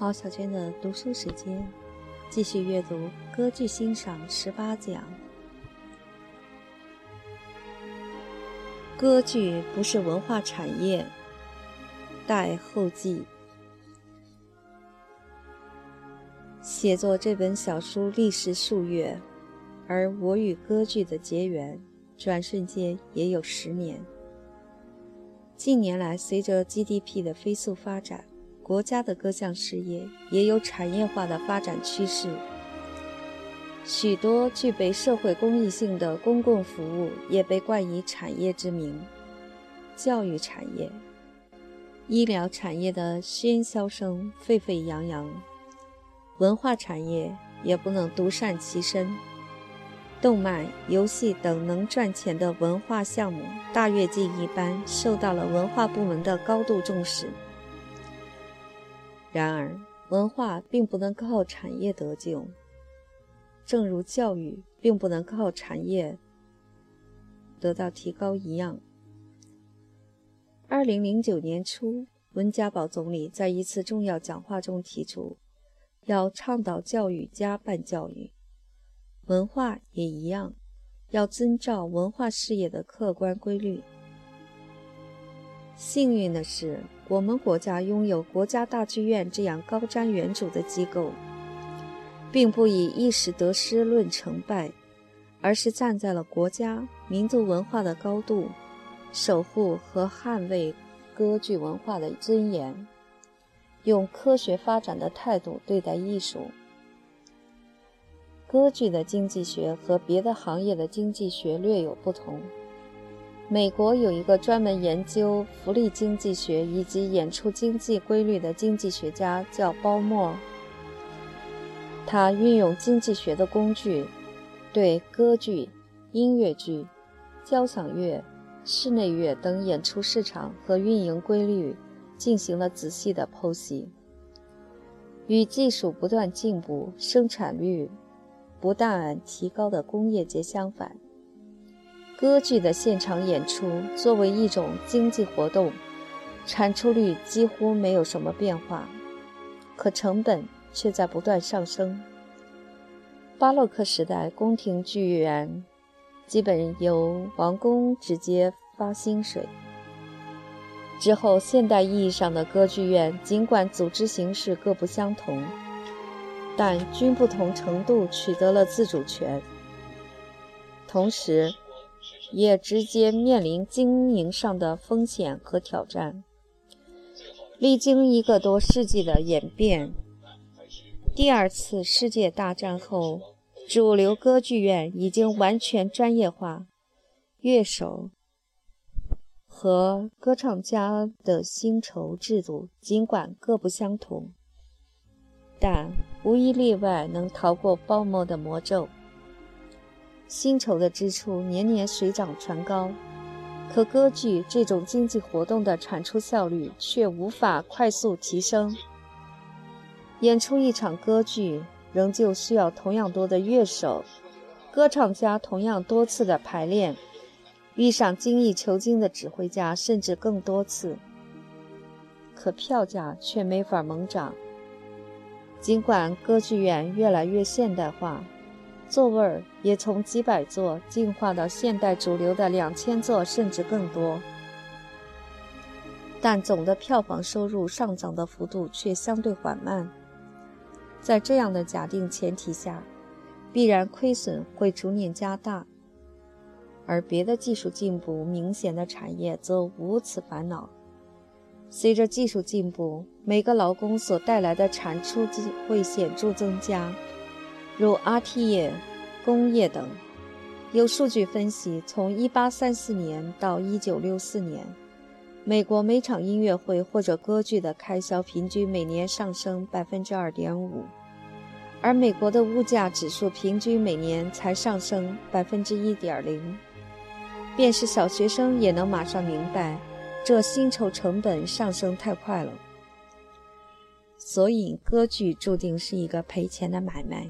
毛小娟的读书时间，继续阅读歌剧欣赏十八讲。歌剧不是文化产业，待后记。写作这本小书历时数月，而我与歌剧的结缘，转瞬间也有十年。近年来，随着 GDP 的飞速发展，国家的各项事业也有产业化的发展趋势，许多具备社会公益性的公共服务也被冠以产业之名。教育产业、医疗产业的喧嚣声沸沸扬扬，文化产业也不能独善其身。动漫、游戏等能赚钱的文化项目，大跃进一般受到了文化部门的高度重视。然而，文化并不能靠产业得救，正如教育并不能靠产业得到提高一样。二零零九年初，温家宝总理在一次重要讲话中提出，要倡导教育加办教育，文化也一样，要遵照文化事业的客观规律。幸运的是，我们国家拥有国家大剧院这样高瞻远瞩的机构，并不以一时得失论成败，而是站在了国家民族文化的高度，守护和捍卫歌剧文化的尊严，用科学发展的态度对待艺术。歌剧的经济学和别的行业的经济学略有不同。美国有一个专门研究福利经济学以及演出经济规律的经济学家，叫包默。他运用经济学的工具，对歌剧、音乐剧、交响乐、室内乐等演出市场和运营规律进行了仔细的剖析。与技术不断进步、生产率不断提高的工业界相反。歌剧的现场演出作为一种经济活动，产出率几乎没有什么变化，可成本却在不断上升。巴洛克时代，宫廷剧院基本由王宫直接发薪水。之后，现代意义上的歌剧院尽管组织形式各不相同，但均不同程度取得了自主权，同时。也直接面临经营上的风险和挑战。历经一个多世纪的演变，第二次世界大战后，主流歌剧院已经完全专业化，乐手和歌唱家的薪酬制度尽管各不相同，但无一例外能逃过包膜的魔咒。薪酬的支出年年水涨船高，可歌剧这种经济活动的产出效率却无法快速提升。演出一场歌剧，仍旧需要同样多的乐手、歌唱家，同样多次的排练，遇上精益求精的指挥家，甚至更多次。可票价却没法猛涨。尽管歌剧院越来越现代化。座位儿也从几百座进化到现代主流的两千座甚至更多，但总的票房收入上涨的幅度却相对缓慢。在这样的假定前提下，必然亏损会逐年加大，而别的技术进步明显的产业则无此烦恼。随着技术进步，每个劳工所带来的产出会显著增加。如 RT 业、工业等，有数据分析，从1834年到1964年，美国每场音乐会或者歌剧的开销平均每年上升2.5%，而美国的物价指数平均每年才上升1.0%。便是小学生也能马上明白，这薪酬成本上升太快了。所以，歌剧注定是一个赔钱的买卖。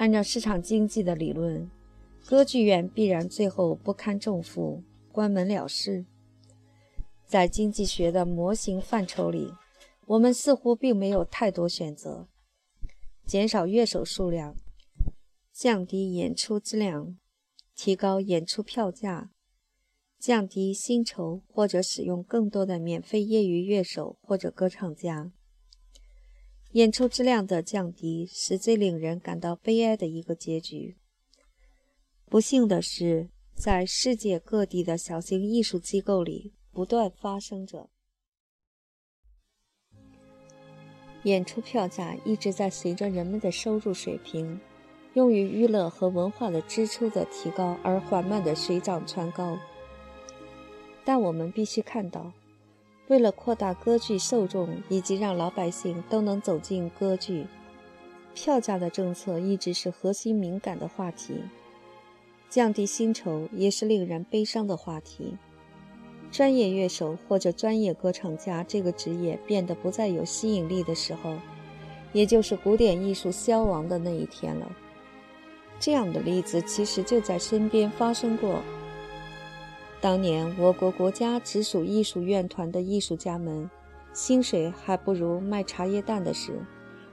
按照市场经济的理论，歌剧院必然最后不堪重负，关门了事。在经济学的模型范畴里，我们似乎并没有太多选择：减少乐手数量，降低演出质量，提高演出票价，降低薪酬，或者使用更多的免费业余乐手或者歌唱家。演出质量的降低是最令人感到悲哀的一个结局。不幸的是，在世界各地的小型艺术机构里，不断发生着。演出票价一直在随着人们的收入水平、用于娱乐和文化的支出的提高而缓慢地水涨船高。但我们必须看到，为了扩大歌剧受众以及让老百姓都能走进歌剧，票价的政策一直是核心敏感的话题。降低薪酬也是令人悲伤的话题。专业乐手或者专业歌唱家这个职业变得不再有吸引力的时候，也就是古典艺术消亡的那一天了。这样的例子其实就在身边发生过。当年我国国家直属艺术院团的艺术家们，薪水还不如卖茶叶蛋的时，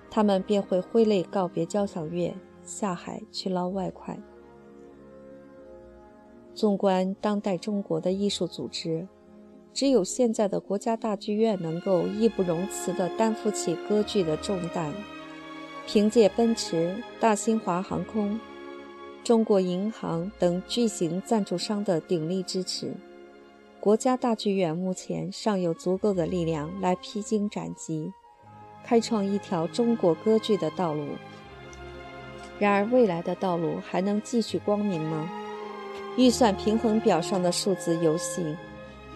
他们便会挥泪告别交响乐，下海去捞外快。纵观当代中国的艺术组织，只有现在的国家大剧院能够义不容辞地担负起歌剧的重担。凭借奔驰、大新华航空、中国银行等巨型赞助商的鼎力支持，国家大剧院目前尚有足够的力量来披荆斩棘，开创一条中国歌剧的道路。然而，未来的道路还能继续光明吗？预算平衡表上的数字游戏，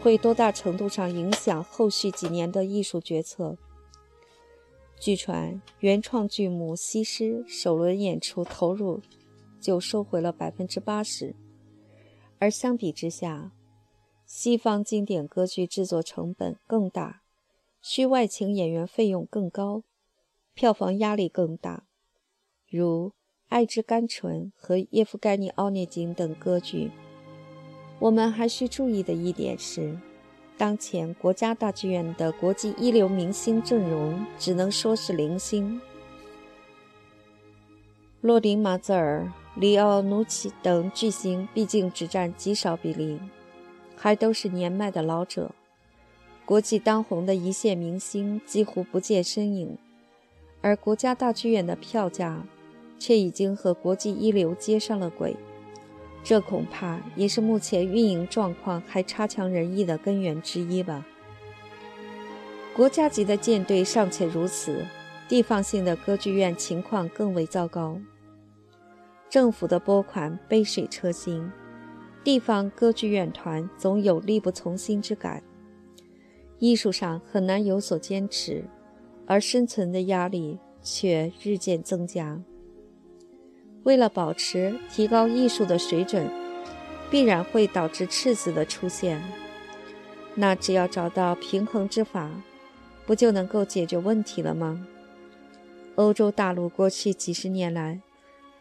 会多大程度上影响后续几年的艺术决策？据传，原创剧目《西施》首轮演出投入就收回了百分之八十，而相比之下，西方经典歌剧制作成本更大，需外请演员费用更高，票房压力更大，如。《爱之甘醇》和《叶夫盖尼·奥涅金》等歌剧。我们还需注意的一点是，当前国家大剧院的国际一流明星阵容只能说是零星。洛林·马泽尔、里奥·努奇等巨星毕竟只占极少比例，还都是年迈的老者。国际当红的一线明星几乎不见身影，而国家大剧院的票价。却已经和国际一流接上了轨，这恐怕也是目前运营状况还差强人意的根源之一吧。国家级的舰队尚且如此，地方性的歌剧院情况更为糟糕。政府的拨款杯水车薪，地方歌剧院团总有力不从心之感，艺术上很难有所坚持，而生存的压力却日渐增加。为了保持、提高艺术的水准，必然会导致赤字的出现。那只要找到平衡之法，不就能够解决问题了吗？欧洲大陆过去几十年来，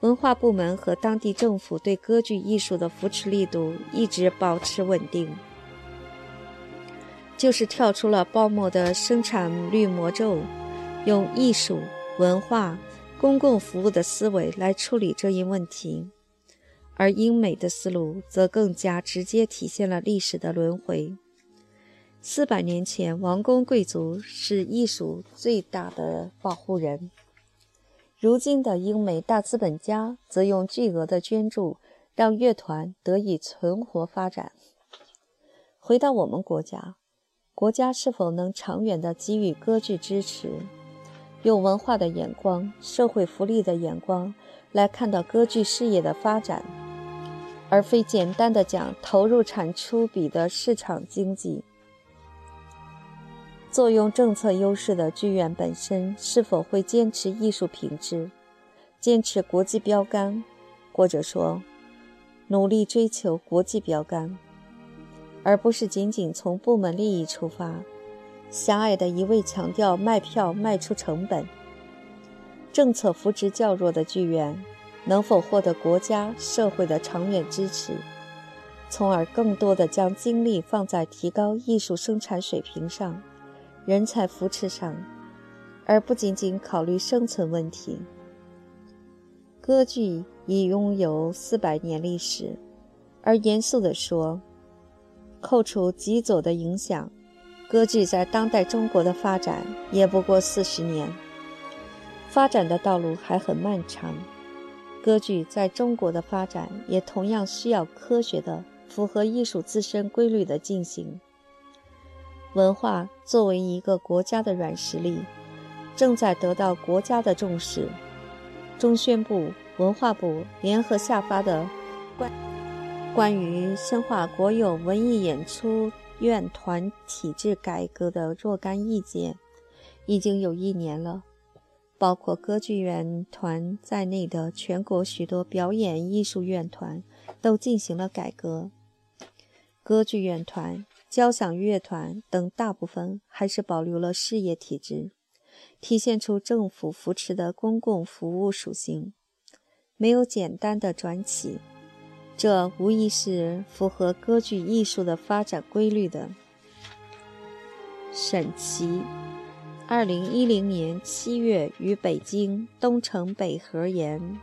文化部门和当地政府对歌剧艺术的扶持力度一直保持稳定，就是跳出了泡沫的生产率魔咒，用艺术文化。公共服务的思维来处理这一问题，而英美的思路则更加直接体现了历史的轮回。四百年前，王公贵族是艺术最大的保护人；如今的英美大资本家则用巨额的捐助让乐团得以存活发展。回到我们国家，国家是否能长远地给予歌剧支持？用文化的眼光、社会福利的眼光来看到歌剧事业的发展，而非简单的讲投入产出比的市场经济。作用政策优势的剧院本身是否会坚持艺术品质、坚持国际标杆，或者说努力追求国际标杆，而不是仅仅从部门利益出发？狭隘的一味强调卖票卖出成本，政策扶持较弱的剧院能否获得国家社会的长远支持，从而更多的将精力放在提高艺术生产水平上，人才扶持上，而不仅仅考虑生存问题。歌剧已拥有四百年历史，而严肃地说，扣除极左的影响，歌剧在当代中国的发展也不过四十年，发展的道路还很漫长。歌剧在中国的发展也同样需要科学的、符合艺术自身规律的进行。文化作为一个国家的软实力，正在得到国家的重视。中宣部、文化部联合下发的关关于深化国有文艺演出院团体制改革的若干意见，已经有一年了。包括歌剧院团在内的全国许多表演艺术院团都进行了改革。歌剧院团、交响乐团等大部分还是保留了事业体制，体现出政府扶持的公共服务属性，没有简单的转起。这无疑是符合歌剧艺术的发展规律的。沈琦。二零一零年七月于北京东城北河沿